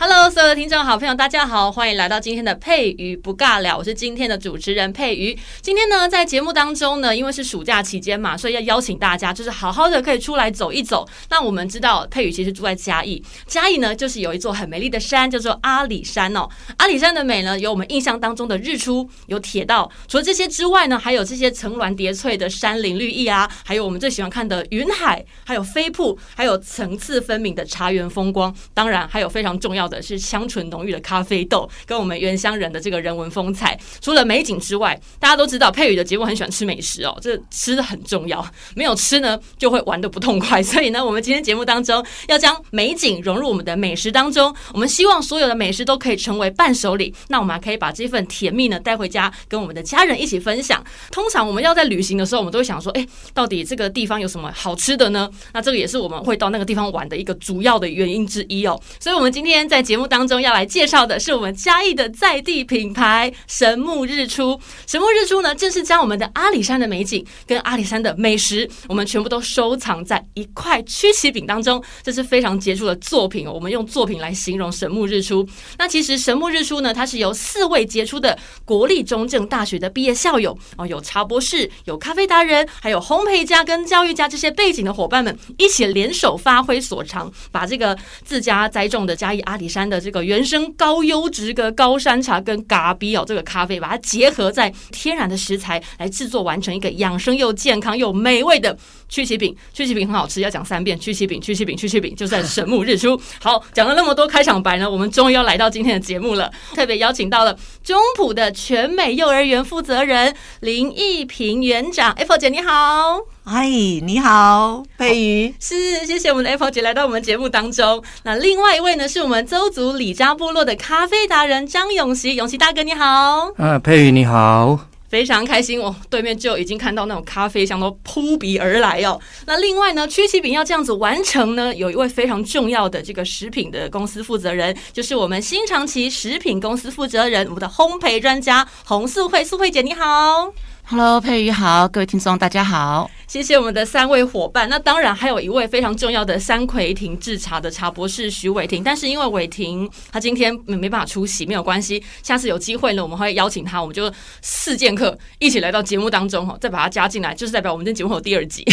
Hello，所有的听众好朋友，大家好，欢迎来到今天的佩瑜不尬聊，我是今天的主持人佩瑜。今天呢，在节目当中呢，因为是暑假期间嘛，所以要邀请大家，就是好好的可以出来走一走。那我们知道，佩瑜其实住在嘉义，嘉义呢就是有一座很美丽的山，叫做阿里山哦。阿里山的美呢，有我们印象当中的日出，有铁道。除了这些之外呢，还有这些层峦叠翠的山林绿意啊，还有我们最喜欢看的云海，还有飞瀑，还有层次分明的茶园风光。当然，还有非常重要的是香醇浓郁的咖啡豆，跟我们原乡人的这个人文风采。除了美景之外，大家都知道佩宇的节目很喜欢吃美食哦，这吃的很重要，没有吃呢就会玩得不痛快。所以呢，我们今天节目当中要将美景融入我们的美食当中。我们希望所有的美食都可以成为伴手礼，那我们还可以把这份甜蜜呢带回家，跟我们的家人一起分享。通常我们要在旅行的时候，我们都会想说，哎，到底这个地方有什么好吃的呢？那这个也是我们会到那个地方玩的一个主要的原因之一哦。所以，我们今天在在节目当当中要来介绍的是我们嘉义的在地品牌神木日出。神木日出呢，正是将我们的阿里山的美景跟阿里山的美食，我们全部都收藏在一块曲奇饼当中。这是非常杰出的作品哦。我们用作品来形容神木日出。那其实神木日出呢，它是由四位杰出的国立中正大学的毕业校友哦，有茶博士、有咖啡达人，还有烘焙家跟教育家这些背景的伙伴们一起联手发挥所长，把这个自家栽种的嘉义阿里山的。这个原生高优质的高山茶跟咖比哦，这个咖啡把它结合在天然的食材来制作，完成一个养生又健康又美味的曲奇饼。曲奇饼很好吃，要讲三遍。曲奇饼，曲奇饼，曲奇饼，就在神木日出。好，讲了那么多开场白呢，我们终于要来到今天的节目了。特别邀请到了中埔的全美幼儿园负责人林义平园长，Apple 姐你好。嗨，你好，佩瑜。是，谢谢我们的 Apple 姐来到我们节目当中。那另外一位呢，是我们邹族李家部落的咖啡达人张永锡，永锡大哥你好。啊，佩瑜你好，非常开心哦，对面就已经看到那种咖啡香都扑鼻而来哦。那另外呢，曲奇饼要这样子完成呢，有一位非常重要的这个食品的公司负责人，就是我们新长期食品公司负责人，我们的烘焙专家洪素慧，素慧姐你好。Hello，佩瑜好，各位听众大家好，谢谢我们的三位伙伴。那当然还有一位非常重要的三魁亭制茶的茶博士徐伟霆，但是因为伟霆他今天没办法出席，没有关系，下次有机会呢，我们会邀请他，我们就四剑客一起来到节目当中哈，再把他加进来，就是代表我们这节目有第二集。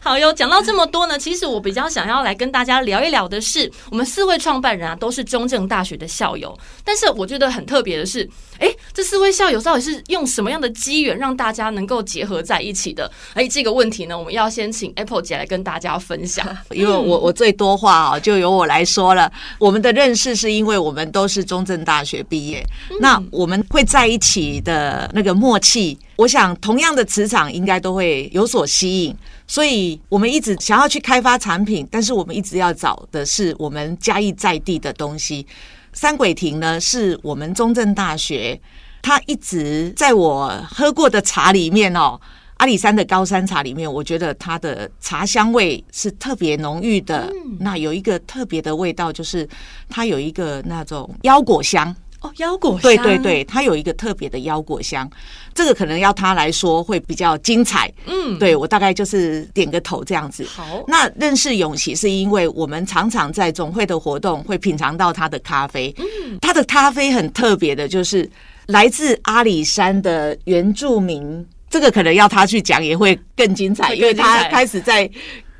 好哟，讲到这么多呢，其实我比较想要来跟大家聊一聊的是，我们四位创办人啊都是中正大学的校友，但是我觉得很特别的是，哎，这四位校友到底是用什么样的机缘让大家能够结合在一起的？哎，这个问题呢，我们要先请 Apple 姐来跟大家分享。因为我我最多话啊，就由我来说了。我们的认识是因为我们都是中正大学毕业，那我们会在一起的那个默契，我想同样的磁场应该都会有所吸引。所以我们一直想要去开发产品，但是我们一直要找的是我们嘉义在地的东西。三鬼亭呢，是我们中正大学。他一直在我喝过的茶里面哦，阿里山的高山茶里面，我觉得它的茶香味是特别浓郁的。嗯、那有一个特别的味道，就是它有一个那种腰果香哦，腰果香，对对对，它有一个特别的腰果香。这个可能要他来说会比较精彩。嗯，对，我大概就是点个头这样子。好，那认识永琪是因为我们常常在总会的活动会品尝到他的咖啡。嗯，他的咖啡很特别的，就是。来自阿里山的原住民，这个可能要他去讲也会更精彩，因为他开始在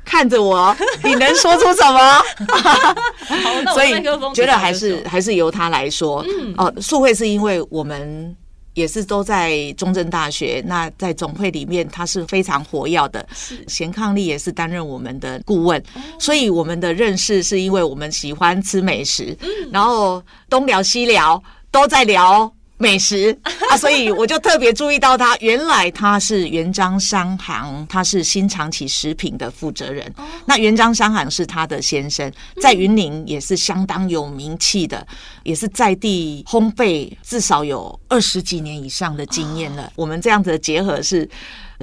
看着我，你能说出什么？所以觉得还是还是由他来说。嗯，哦，素慧是因为我们也是都在中正大学，那在总会里面他是非常活跃的，贤伉俪也是担任我们的顾问，所以我们的认识是因为我们喜欢吃美食，然后东聊西聊都在聊。美食 啊，所以我就特别注意到他，原来他是元璋商行，他是新长期食品的负责人。那元璋商行是他的先生，在云林也是相当有名气的，也是在地烘焙至少有二十几年以上的经验了。我们这样子的结合是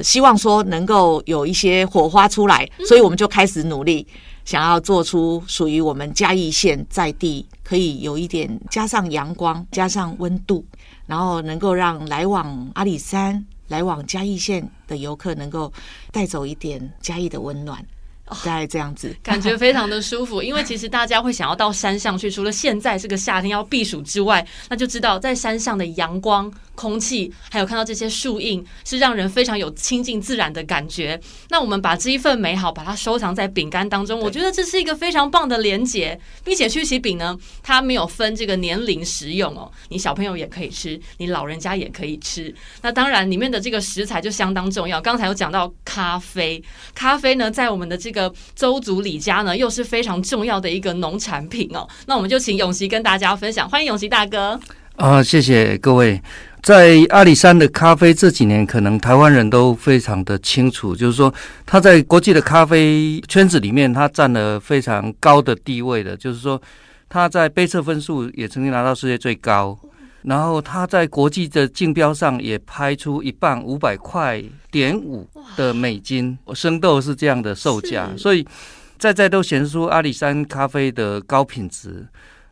希望说能够有一些火花出来，所以我们就开始努力。想要做出属于我们嘉义县在地，可以有一点加上阳光，加上温度，然后能够让来往阿里山、来往嘉义县的游客能够带走一点嘉义的温暖。大概这样子，感觉非常的舒服。因为其实大家会想要到山上去，除了现在这个夏天要避暑之外，那就知道在山上的阳光、空气，还有看到这些树荫，是让人非常有亲近自然的感觉。那我们把这一份美好，把它收藏在饼干当中，我觉得这是一个非常棒的连结。并且曲奇饼呢，它没有分这个年龄食用哦，你小朋友也可以吃，你老人家也可以吃。那当然里面的这个食材就相当重要。刚才有讲到咖啡，咖啡呢，在我们的这个。周族李家呢，又是非常重要的一个农产品哦。那我们就请永琪跟大家分享，欢迎永琪大哥。啊、呃，谢谢各位。在阿里山的咖啡这几年，可能台湾人都非常的清楚，就是说他在国际的咖啡圈子里面，他占了非常高的地位的。就是说他在杯测分数也曾经拿到世界最高。然后他在国际的竞标上也拍出一磅五百块点五的美金，生豆是这样的售价，所以在在都显示出阿里山咖啡的高品质。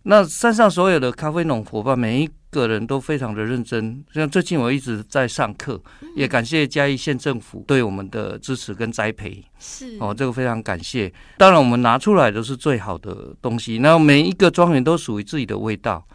那山上所有的咖啡农伙伴，每一个人都非常的认真。像最近我一直在上课，也感谢嘉义县政府对我们的支持跟栽培。是哦，这个非常感谢。当然，我们拿出来都是最好的东西。那每一个庄园都属于自己的味道。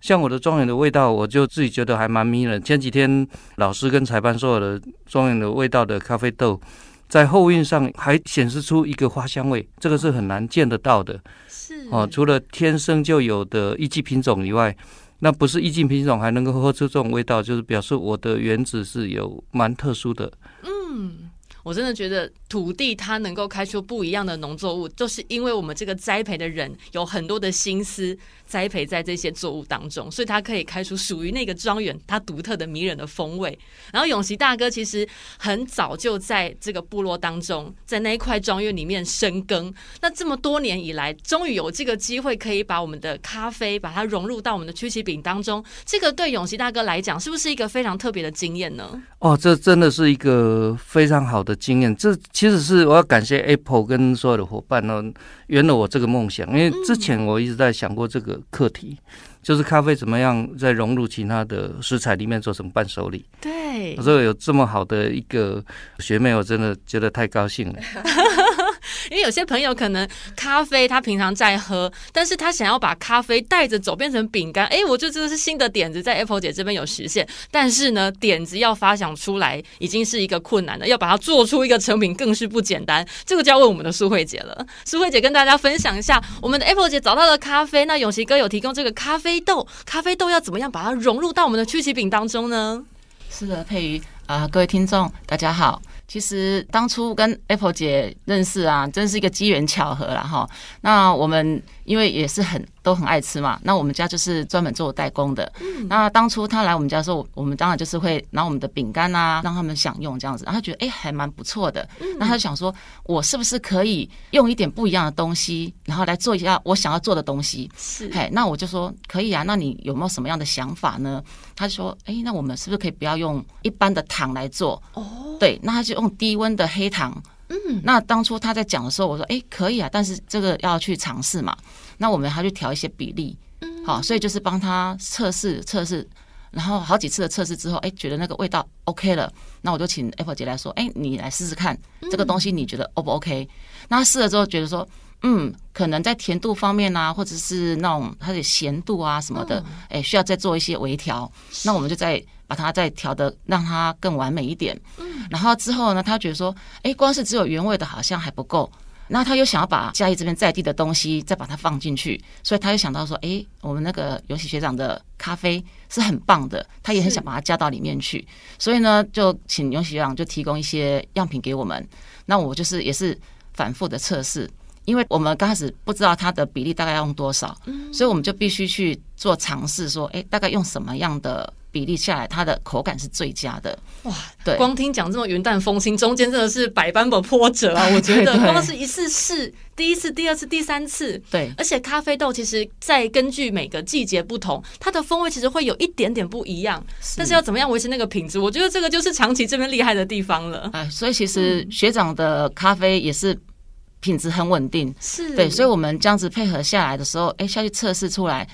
像我的庄园的味道，我就自己觉得还蛮迷人。前几天老师跟裁判说我的庄园的味道的咖啡豆，在后韵上还显示出一个花香味，这个是很难见得到的。是哦，除了天生就有的一级品种以外，那不是一级品种还能够喝出这种味道，就是表示我的原子是有蛮特殊的。嗯。我真的觉得土地它能够开出不一样的农作物，就是因为我们这个栽培的人有很多的心思栽培在这些作物当中，所以它可以开出属于那个庄园它独特的迷人的风味。然后永琪大哥其实很早就在这个部落当中，在那一块庄园里面深耕。那这么多年以来，终于有这个机会可以把我们的咖啡把它融入到我们的曲奇饼当中，这个对永琪大哥来讲是不是一个非常特别的经验呢？哦，这真的是一个非常好的。的经验，这其实是我要感谢 Apple 跟所有的伙伴呢，圆了我这个梦想。因为之前我一直在想过这个课题，就是咖啡怎么样在融入其他的食材里面做成伴手礼。对，所以有这么好的一个学妹，我真的觉得太高兴了。因为有些朋友可能咖啡他平常在喝，但是他想要把咖啡带着走变成饼干，哎，我觉得这个是新的点子，在 Apple 姐这边有实现。但是呢，点子要发想出来已经是一个困难的，要把它做出一个成品更是不简单。这个就要问我们的苏慧姐了。苏慧姐跟大家分享一下，我们的 Apple 姐找到了咖啡，那永琪哥有提供这个咖啡豆，咖啡豆要怎么样把它融入到我们的曲奇饼当中呢？是的，佩瑜啊，各位听众大家好。其实当初跟 Apple 姐认识啊，真是一个机缘巧合了哈。那我们因为也是很。都很爱吃嘛，那我们家就是专门做代工的。嗯、那当初他来我们家的时候，我们当然就是会拿我们的饼干啊，让他们享用这样子。然后他觉得哎、欸，还蛮不错的。嗯、那他就想说，我是不是可以用一点不一样的东西，然后来做一下我想要做的东西？是，嘿，那我就说可以啊。那你有没有什么样的想法呢？他就说，哎、欸，那我们是不是可以不要用一般的糖来做？哦，对，那他就用低温的黑糖。嗯，那当初他在讲的时候，我说，哎、欸，可以啊，但是这个要去尝试嘛。那我们还去调一些比例，嗯，好，所以就是帮他测试测试，然后好几次的测试之后，哎，觉得那个味道 OK 了，那我就请 Apple 姐来说，哎，你来试试看这个东西，你觉得 O 不 OK？那他试了之后觉得说，嗯，可能在甜度方面啊，或者是那种它的咸度啊什么的，哎，需要再做一些微调。那我们就再把它再调的让它更完美一点。嗯，然后之后呢，他觉得说，哎，光是只有原味的好像还不够。那他又想要把嘉义这边在地的东西再把它放进去，所以他又想到说，哎、欸，我们那个永琪学长的咖啡是很棒的，他也很想把它加到里面去，所以呢，就请永琪学长就提供一些样品给我们。那我就是也是反复的测试，因为我们刚开始不知道它的比例大概要用多少，所以我们就必须去做尝试，说，哎、欸，大概用什么样的。比例下来，它的口感是最佳的。哇，对，光听讲这么云淡风轻，中间真的是百般的波折啊！我觉得光是一次试，第一次、第二次、第三次，对，而且咖啡豆其实在根据每个季节不同，它的风味其实会有一点点不一样。是，但是要怎么样维持那个品质？我觉得这个就是长崎这边厉害的地方了。哎，所以其实学长的咖啡也是品质很稳定。是对，所以我们这样子配合下来的时候，哎，下去测试出来，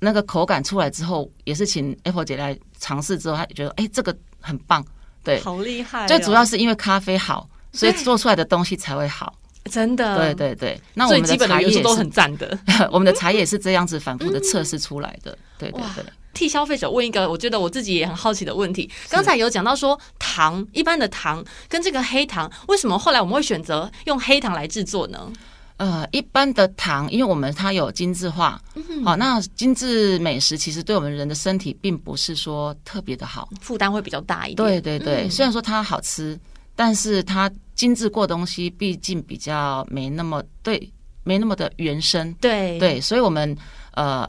那个口感出来之后，也是请 Apple 姐来尝试之后，她觉得哎，这个很棒。对，好厉害哦！最主要是因为咖啡好，所以做出来的东西才会好。真的，对对对。那我们的茶叶也都很赞的，我们的茶叶也是这样子反复的测试出来的。对对对。替消费者问一个，我觉得我自己也很好奇的问题。刚才有讲到说糖，一般的糖跟这个黑糖，为什么后来我们会选择用黑糖来制作呢？呃，一般的糖，因为我们它有精致化，好、嗯哼哦，那精致美食其实对我们人的身体并不是说特别的好，负担会比较大一点。对对对，嗯、虽然说它好吃，但是它精致过东西毕竟比较没那么对，没那么的原生。对对，所以我们呃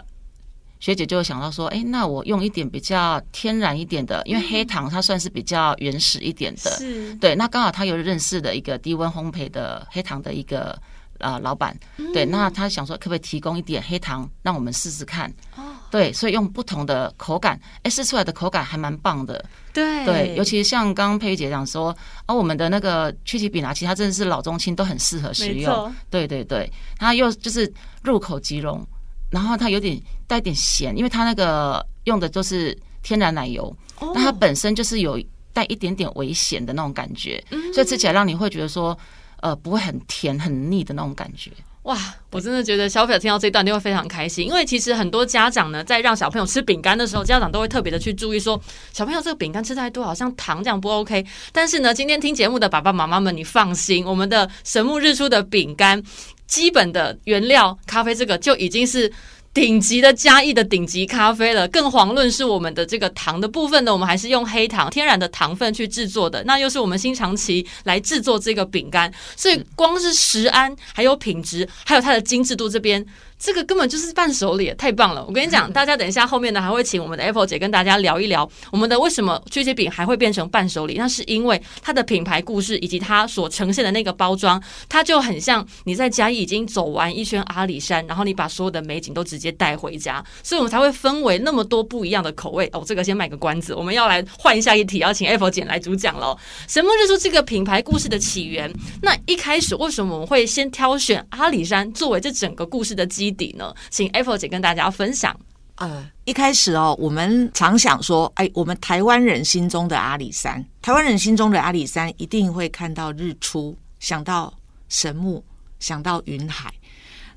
学姐就想到说，哎，那我用一点比较天然一点的，因为黑糖它算是比较原始一点的，是对。那刚好他有认识的一个低温烘焙的黑糖的一个。呃，老板，对，那他想说，可不可以提供一点黑糖，让我们试试看？哦，对，所以用不同的口感，哎，试出来的口感还蛮棒的。对，对，尤其像刚刚佩玉姐讲说，啊，我们的那个曲奇饼啊，其实它真的是老中青都很适合食用。对对对，它又就是入口即溶，然后它有点带点咸，因为它那个用的都是天然奶油，那、哦、它本身就是有带一点点微咸的那种感觉，嗯、所以吃起来让你会觉得说。呃，不会很甜很腻的那种感觉。哇，我真的觉得消费者听到这段就会非常开心，因为其实很多家长呢，在让小朋友吃饼干的时候，家长都会特别的去注意说，小朋友这个饼干吃太多，好像糖这样不 OK。但是呢，今天听节目的爸爸妈妈们，你放心，我们的神木日出的饼干，基本的原料咖啡这个就已经是。顶级的嘉义的顶级咖啡了，更遑论是我们的这个糖的部分呢，我们还是用黑糖天然的糖分去制作的，那又是我们新长期来制作这个饼干，所以光是食安还有品质，还有它的精致度这边。这个根本就是伴手礼，太棒了！我跟你讲，大家等一下后面呢还会请我们的 Apple 姐跟大家聊一聊我们的为什么曲奇饼还会变成伴手礼，那是因为它的品牌故事以及它所呈现的那个包装，它就很像你在嘉义已经走完一圈阿里山，然后你把所有的美景都直接带回家，所以我们才会分为那么多不一样的口味。哦，这个先卖个关子，我们要来换下一题，要请 Apple 姐来主讲喽。神木日出这个品牌故事的起源，那一开始为什么我们会先挑选阿里山作为这整个故事的基底呢？请 Apple 姐跟大家分享。呃，一开始哦，我们常想说，哎，我们台湾人心中的阿里山，台湾人心中的阿里山一定会看到日出，想到神木，想到云海。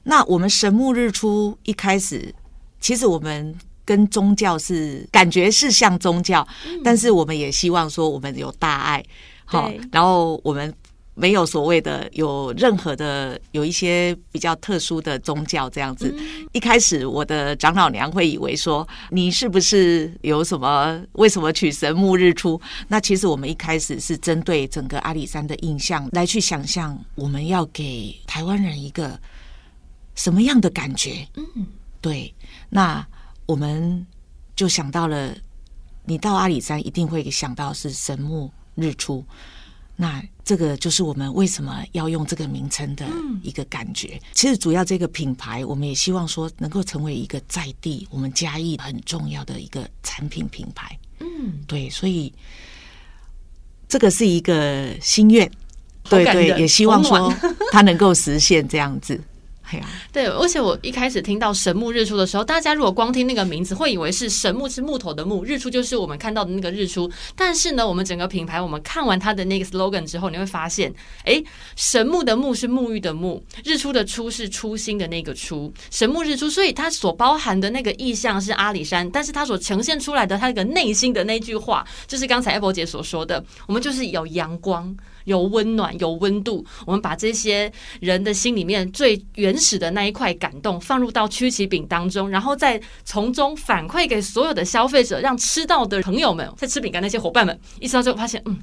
那我们神木日出一开始，其实我们跟宗教是感觉是像宗教，嗯、但是我们也希望说我们有大爱，好对，然后我们。没有所谓的有任何的有一些比较特殊的宗教这样子。一开始我的长老娘会以为说，你是不是有什么？为什么取神木日出？那其实我们一开始是针对整个阿里山的印象来去想象，我们要给台湾人一个什么样的感觉？嗯，对。那我们就想到了，你到阿里山一定会想到是神木日出。那这个就是我们为什么要用这个名称的一个感觉。嗯、其实主要这个品牌，我们也希望说能够成为一个在地我们嘉义很重要的一个产品品牌。嗯，对，所以这个是一个心愿，对对，也希望说它能够实现这样子。对，而且我一开始听到神木日出的时候，大家如果光听那个名字，会以为是神木是木头的木，日出就是我们看到的那个日出。但是呢，我们整个品牌，我们看完它的那个 slogan 之后，你会发现，哎，神木的木是沐浴的沐，日出的出是初心的那个出，神木日出，所以它所包含的那个意象是阿里山，但是它所呈现出来的它那个内心的那句话，就是刚才 Apple 姐所说的，我们就是有阳光。有温暖，有温度。我们把这些人的心里面最原始的那一块感动放入到曲奇饼当中，然后再从中反馈给所有的消费者，让吃到的朋友们，在吃饼干那些伙伴们，一吃到之后发现，嗯。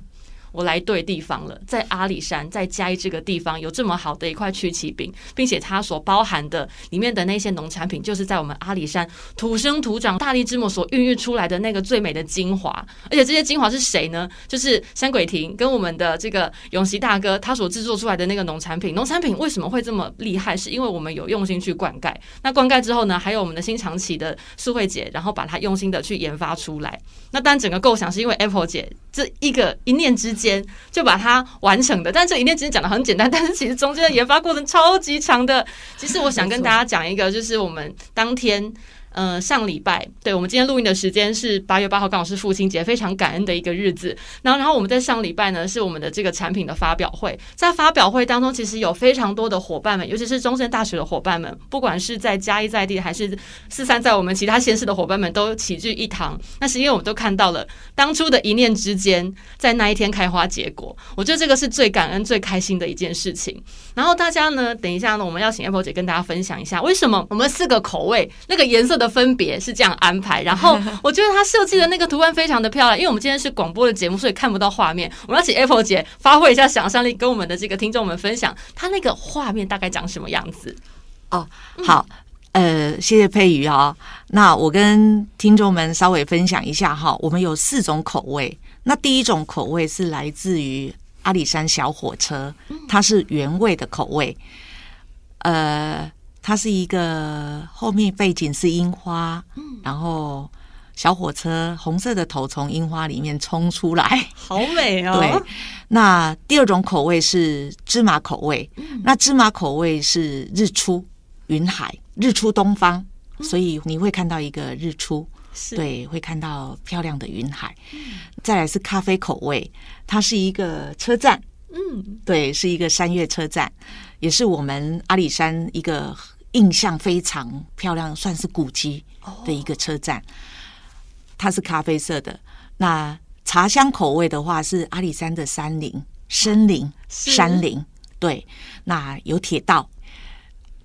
我来对地方了，在阿里山，在嘉义这个地方有这么好的一块曲奇饼，并且它所包含的里面的那些农产品，就是在我们阿里山土生土长、大地之母所孕育出来的那个最美的精华。而且这些精华是谁呢？就是山鬼亭跟我们的这个永熙大哥他所制作出来的那个农产品。农产品为什么会这么厉害？是因为我们有用心去灌溉。那灌溉之后呢，还有我们的新长期的素慧姐，然后把它用心的去研发出来。那当然整个构想是因为 Apple 姐这一个一念之间。间就把它完成的。但这一念其实讲的很简单，但是其实中间的研发过程超级长的。其实我想跟大家讲一个，就是我们当天。呃，上礼拜，对，我们今天录音的时间是八月八号，刚好是父亲节，非常感恩的一个日子。然后，然后我们在上礼拜呢，是我们的这个产品的发表会。在发表会当中，其实有非常多的伙伴们，尤其是中山大学的伙伴们，不管是在嘉义在地，还是四散在我们其他县市的伙伴们，都齐聚一堂。那是因为我们都看到了当初的一念之间，在那一天开花结果。我觉得这个是最感恩、最开心的一件事情。然后大家呢，等一下呢，我们要请 Apple 姐跟大家分享一下，为什么我们四个口味那个颜色的。分别是这样安排，然后 我觉得他设计的那个图案非常的漂亮。因为我们今天是广播的节目，所以看不到画面。我们要请 Apple 姐发挥一下想象力，跟我们的这个听众们分享，他那个画面大概长什么样子。哦，好，呃，谢谢佩瑜哦。那我跟听众们稍微分享一下哈，我们有四种口味。那第一种口味是来自于阿里山小火车，它是原味的口味，呃。它是一个后面背景是樱花，嗯，然后小火车红色的头从樱花里面冲出来，好美哦。对，那第二种口味是芝麻口味，嗯，那芝麻口味是日出云海，日出东方，所以你会看到一个日出，是。对，会看到漂亮的云海。再来是咖啡口味，它是一个车站，嗯，对，是一个山岳车站，也是我们阿里山一个。印象非常漂亮，算是古迹的一个车站。它是咖啡色的。那茶香口味的话，是阿里山的山林、森林、山林。对，那有铁道，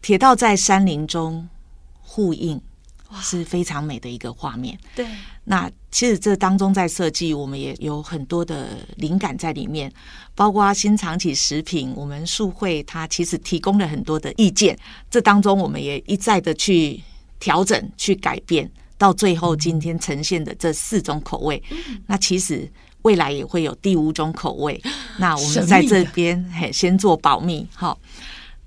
铁道在山林中呼应，是非常美的一个画面。对。那其实这当中在设计，我们也有很多的灵感在里面，包括新长期食品，我们树会它其实提供了很多的意见，这当中我们也一再的去调整、去改变，到最后今天呈现的这四种口味。那其实未来也会有第五种口味，那我们在这边嘿先做保密。好，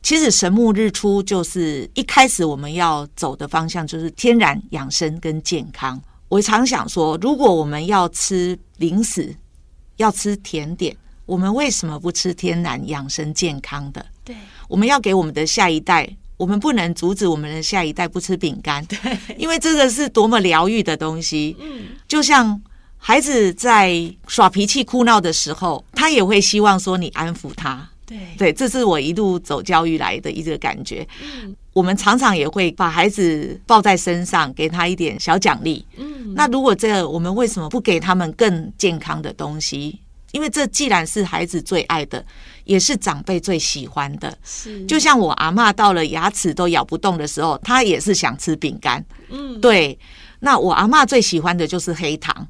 其实神木日出就是一开始我们要走的方向，就是天然养生跟健康。我常想说，如果我们要吃零食，要吃甜点，我们为什么不吃天然、养生、健康的？对，我们要给我们的下一代，我们不能阻止我们的下一代不吃饼干，对，因为这个是多么疗愈的东西。嗯，就像孩子在耍脾气、哭闹的时候，他也会希望说你安抚他。对，对，这是我一路走教育来的一个感觉。嗯。我们常常也会把孩子抱在身上，给他一点小奖励。嗯，那如果这个，我们为什么不给他们更健康的东西？因为这既然是孩子最爱的，也是长辈最喜欢的。是，就像我阿妈到了牙齿都咬不动的时候，她也是想吃饼干。嗯，对。那我阿妈最喜欢的就是黑糖。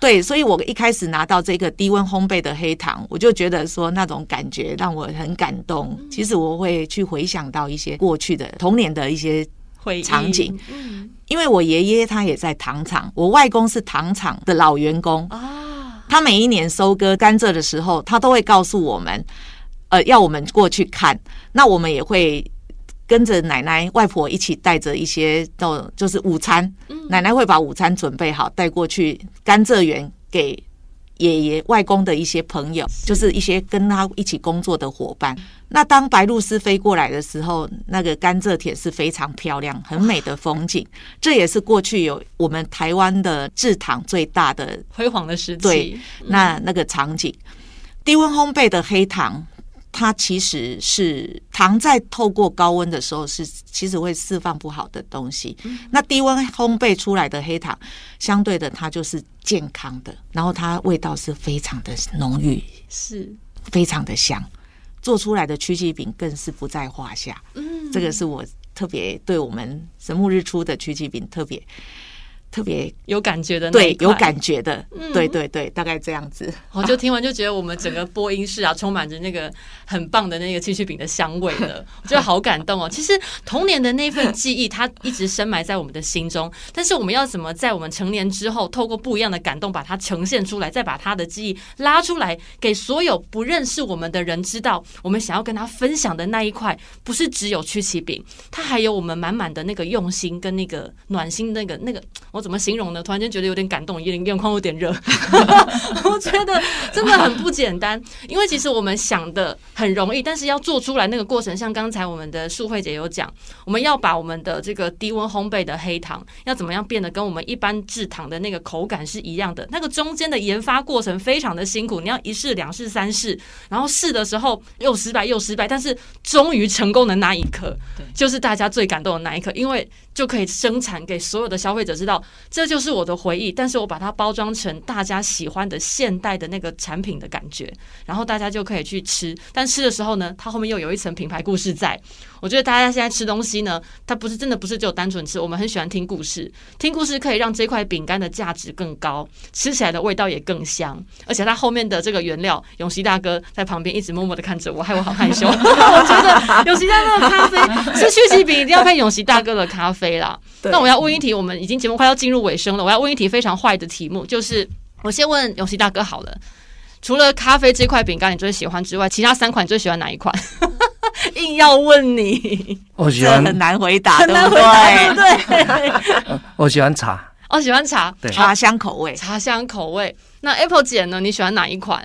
对，所以我一开始拿到这个低温烘焙的黑糖，我就觉得说那种感觉让我很感动。其实我会去回想到一些过去的童年的一些场景，因为我爷爷他也在糖厂，我外公是糖厂的老员工啊。他每一年收割甘蔗的时候，他都会告诉我们，呃，要我们过去看。那我们也会。跟着奶奶、外婆一起带着一些到，就是午餐。奶奶会把午餐准备好，带过去甘蔗园给爷爷、外公的一些朋友，就是一些跟他一起工作的伙伴。那当白鹭鸶飞过来的时候，那个甘蔗田是非常漂亮、很美的风景。这也是过去有我们台湾的制糖最大的辉煌的时期。对，那那个场景，低温烘焙的黑糖。它其实是糖在透过高温的时候是其实会释放不好的东西。那低温烘焙出来的黑糖，相对的它就是健康的，然后它味道是非常的浓郁，是非常的香。做出来的曲奇饼更是不在话下。嗯，这个是我特别对我们神木日出的曲奇饼特别。特别有感觉的，对，有感觉的，嗯、对对对，大概这样子。我就听完就觉得我们整个播音室啊，充满着那个很棒的那个曲奇饼的香味了，我觉得好感动哦。其实童年的那份记忆，它一直深埋在我们的心中。但是我们要怎么在我们成年之后，透过不一样的感动，把它呈现出来，再把他的记忆拉出来，给所有不认识我们的人知道，我们想要跟他分享的那一块，不是只有曲奇饼，它还有我们满满的那个用心跟那个暖心，那个那个。我怎么形容呢？突然间觉得有点感动，眼眼眶有点热。我觉得真的很不简单，因为其实我们想的很容易，但是要做出来那个过程，像刚才我们的素慧姐有讲，我们要把我们的这个低温烘焙的黑糖要怎么样变得跟我们一般制糖的那个口感是一样的，那个中间的研发过程非常的辛苦，你要一试、两试、三试，然后试的时候又失败又失败，但是终于成功的那一刻，就是大家最感动的那一刻，因为就可以生产给所有的消费者知道，这就是我的回忆，但是我把它包装成大家喜欢的现代的那个产品的感觉，然后大家就可以去吃，但吃的时候呢，它后面又有一层品牌故事在。我觉得大家现在吃东西呢，它不是真的不是只有单纯吃，我们很喜欢听故事，听故事可以让这块饼干的价值更高，吃起来的味道也更香，而且它后面的这个原料，永熙大哥在旁边一直默默的看着我，害我好害羞。我觉得永熙大哥的咖啡吃曲奇饼一定要配永熙大哥的咖啡啦。那我要问一题，我们已经节目快要进入尾声了，我要问一题非常坏的题目，就是我先问永熙大哥好了，除了咖啡这块饼干你最喜欢之外，其他三款你最喜欢哪一款？硬要问你，我喜欢很难回答，很难回答，对不对？我喜欢茶，哦，喜欢茶，对，茶香口味，茶香口味。那 Apple 姐呢？你喜欢哪一款？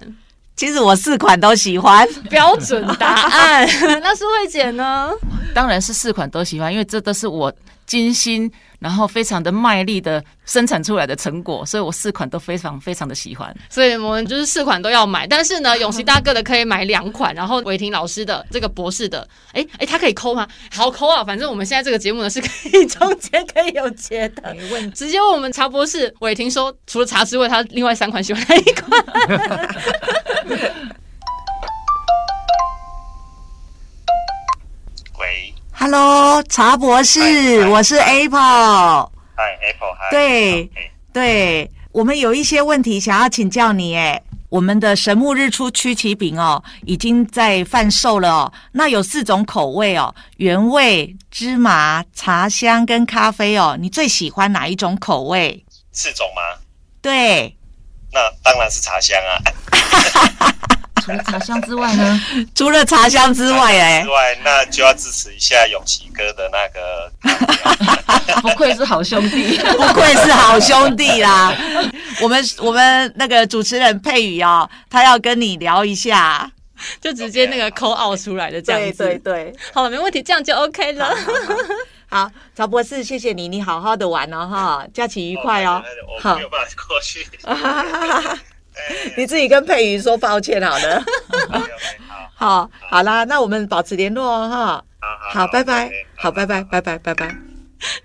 其实我四款都喜欢，标准答案。那苏慧姐呢？当然是四款都喜欢，因为这都是我精心。然后非常的卖力的生产出来的成果，所以我四款都非常非常的喜欢，所以我们就是四款都要买。但是呢，永琪大哥的可以买两款，然后伟霆老师的这个博士的，哎哎，他可以抠吗？好抠啊！反正我们现在这个节目呢是可以中间可以有接的，没问题。直接问我们茶博士伟霆说，除了茶之外，他另外三款喜欢哪一款？Hello，茶博士，hi, hi, 我是 Apple。嗨，Apple，嗨。对对，我们有一些问题想要请教你。哎，我们的神木日出曲奇饼哦，已经在贩售了哦。那有四种口味哦，原味、芝麻、茶香跟咖啡哦。你最喜欢哪一种口味？四种吗？对。那当然是茶香啊。除了茶香之外呢？除了茶香之外，哎，之外，那就要支持一下永琪哥的那个。不愧是好兄弟，不愧是好兄弟啦！我们我们那个主持人佩宇哦，他要跟你聊一下，就直接那个 call out 出来的这样子。对对对，好了，没问题，这样就 OK 了。好，曹博士，谢谢你，你好好的玩哦，哈，假期愉快哦。好，我没有办法过去。你自己跟佩瑜说抱歉好了。好，好啦，那我们保持联络哦，哈。好，好，拜拜。好，拜拜，拜拜，拜拜。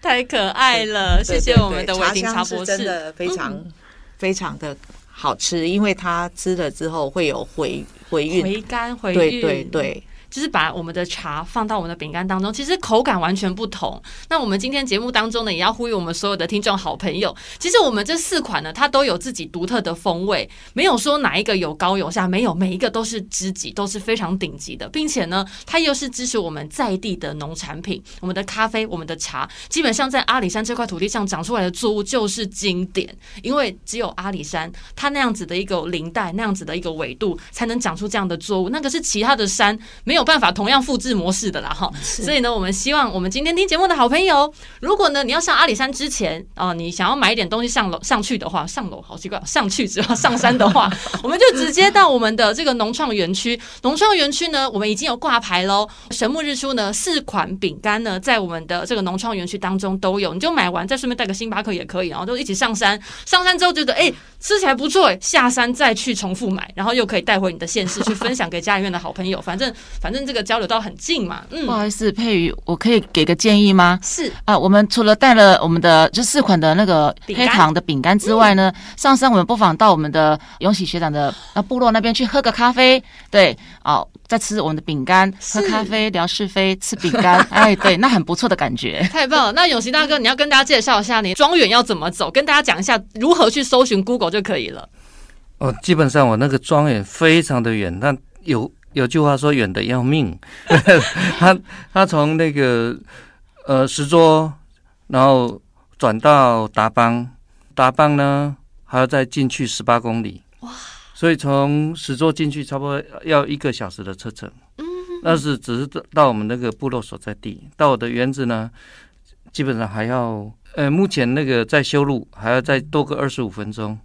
太可爱了，谢谢我们的维丁茶博士，真的非常非常的好吃，因为它吃了之后会有回回韵、回甘、回韵。对对对。就是把我们的茶放到我们的饼干当中，其实口感完全不同。那我们今天节目当中呢，也要呼吁我们所有的听众好朋友，其实我们这四款呢，它都有自己独特的风味，没有说哪一个有高有下，没有，每一个都是知己，都是非常顶级的，并且呢，它又是支持我们在地的农产品，我们的咖啡，我们的茶，基本上在阿里山这块土地上长出来的作物就是经典，因为只有阿里山它那样子的一个林带，那样子的一个纬度，才能长出这样的作物，那个是其他的山没有。没有办法同样复制模式的啦哈，所以呢，我们希望我们今天听节目的好朋友，如果呢你要上阿里山之前啊，你想要买一点东西上楼上去的话，上楼好奇怪，上去之后上山的话，我们就直接到我们的这个农创园区。农创园区呢，我们已经有挂牌喽。神木日出呢，四款饼干呢，在我们的这个农创园区当中都有，你就买完再顺便带个星巴克也可以，然后都一起上山。上山之后觉得哎，吃起来不错，下山再去重复买，然后又可以带回你的县市去分享给家里面的好朋友，反正。反正这个交流道很近嘛，嗯，不好意思，佩瑜，我可以给个建议吗？是啊，我们除了带了我们的这四款的那个黑糖的饼干之外呢，嗯、上山我们不妨到我们的永喜学长的那部落那边去喝个咖啡，对，哦，再吃我们的饼干，喝咖啡聊是非，吃饼干，哎，对，那很不错的感觉，太棒了。那永喜大哥，你要跟大家介绍一下你庄园要怎么走，跟大家讲一下如何去搜寻 Google 就可以了。哦，基本上我那个庄园非常的远，但有。有句话说远的要命，他他从那个呃石桌，然后转到达邦，达邦呢还要再进去十八公里，哇！所以从石桌进去差不多要一个小时的车程，嗯，那是只是到我们那个部落所在地，到我的园子呢，基本上还要呃，目前那个在修路，还要再多个二十五分钟。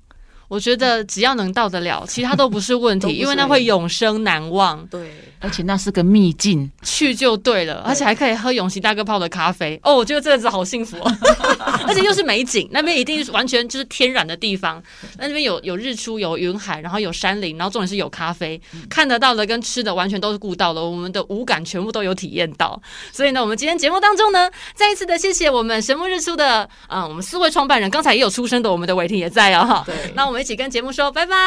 我觉得只要能到得了，其他都不是问题，因为那会永生难忘。对，而且那是个秘境，去就对了，而且还可以喝永琪大哥泡的咖啡。哦，我觉得这个子好幸福哦，而且又是美景，那边一定是完全就是天然的地方。那边有有日出，有云海，然后有山林，然后重点是有咖啡，看得到的跟吃的完全都是顾到了，我们的五感全部都有体验到。所以呢，我们今天节目当中呢，再一次的谢谢我们神木日出的，嗯，我们四位创办人，刚才也有出声的，我们的伟霆也在啊、哦、哈。对，那我们。一起跟节目说拜拜，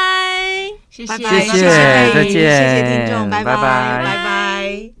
谢谢，拜拜，谢谢，再见，谢谢听众，拜拜，拜拜。拜拜。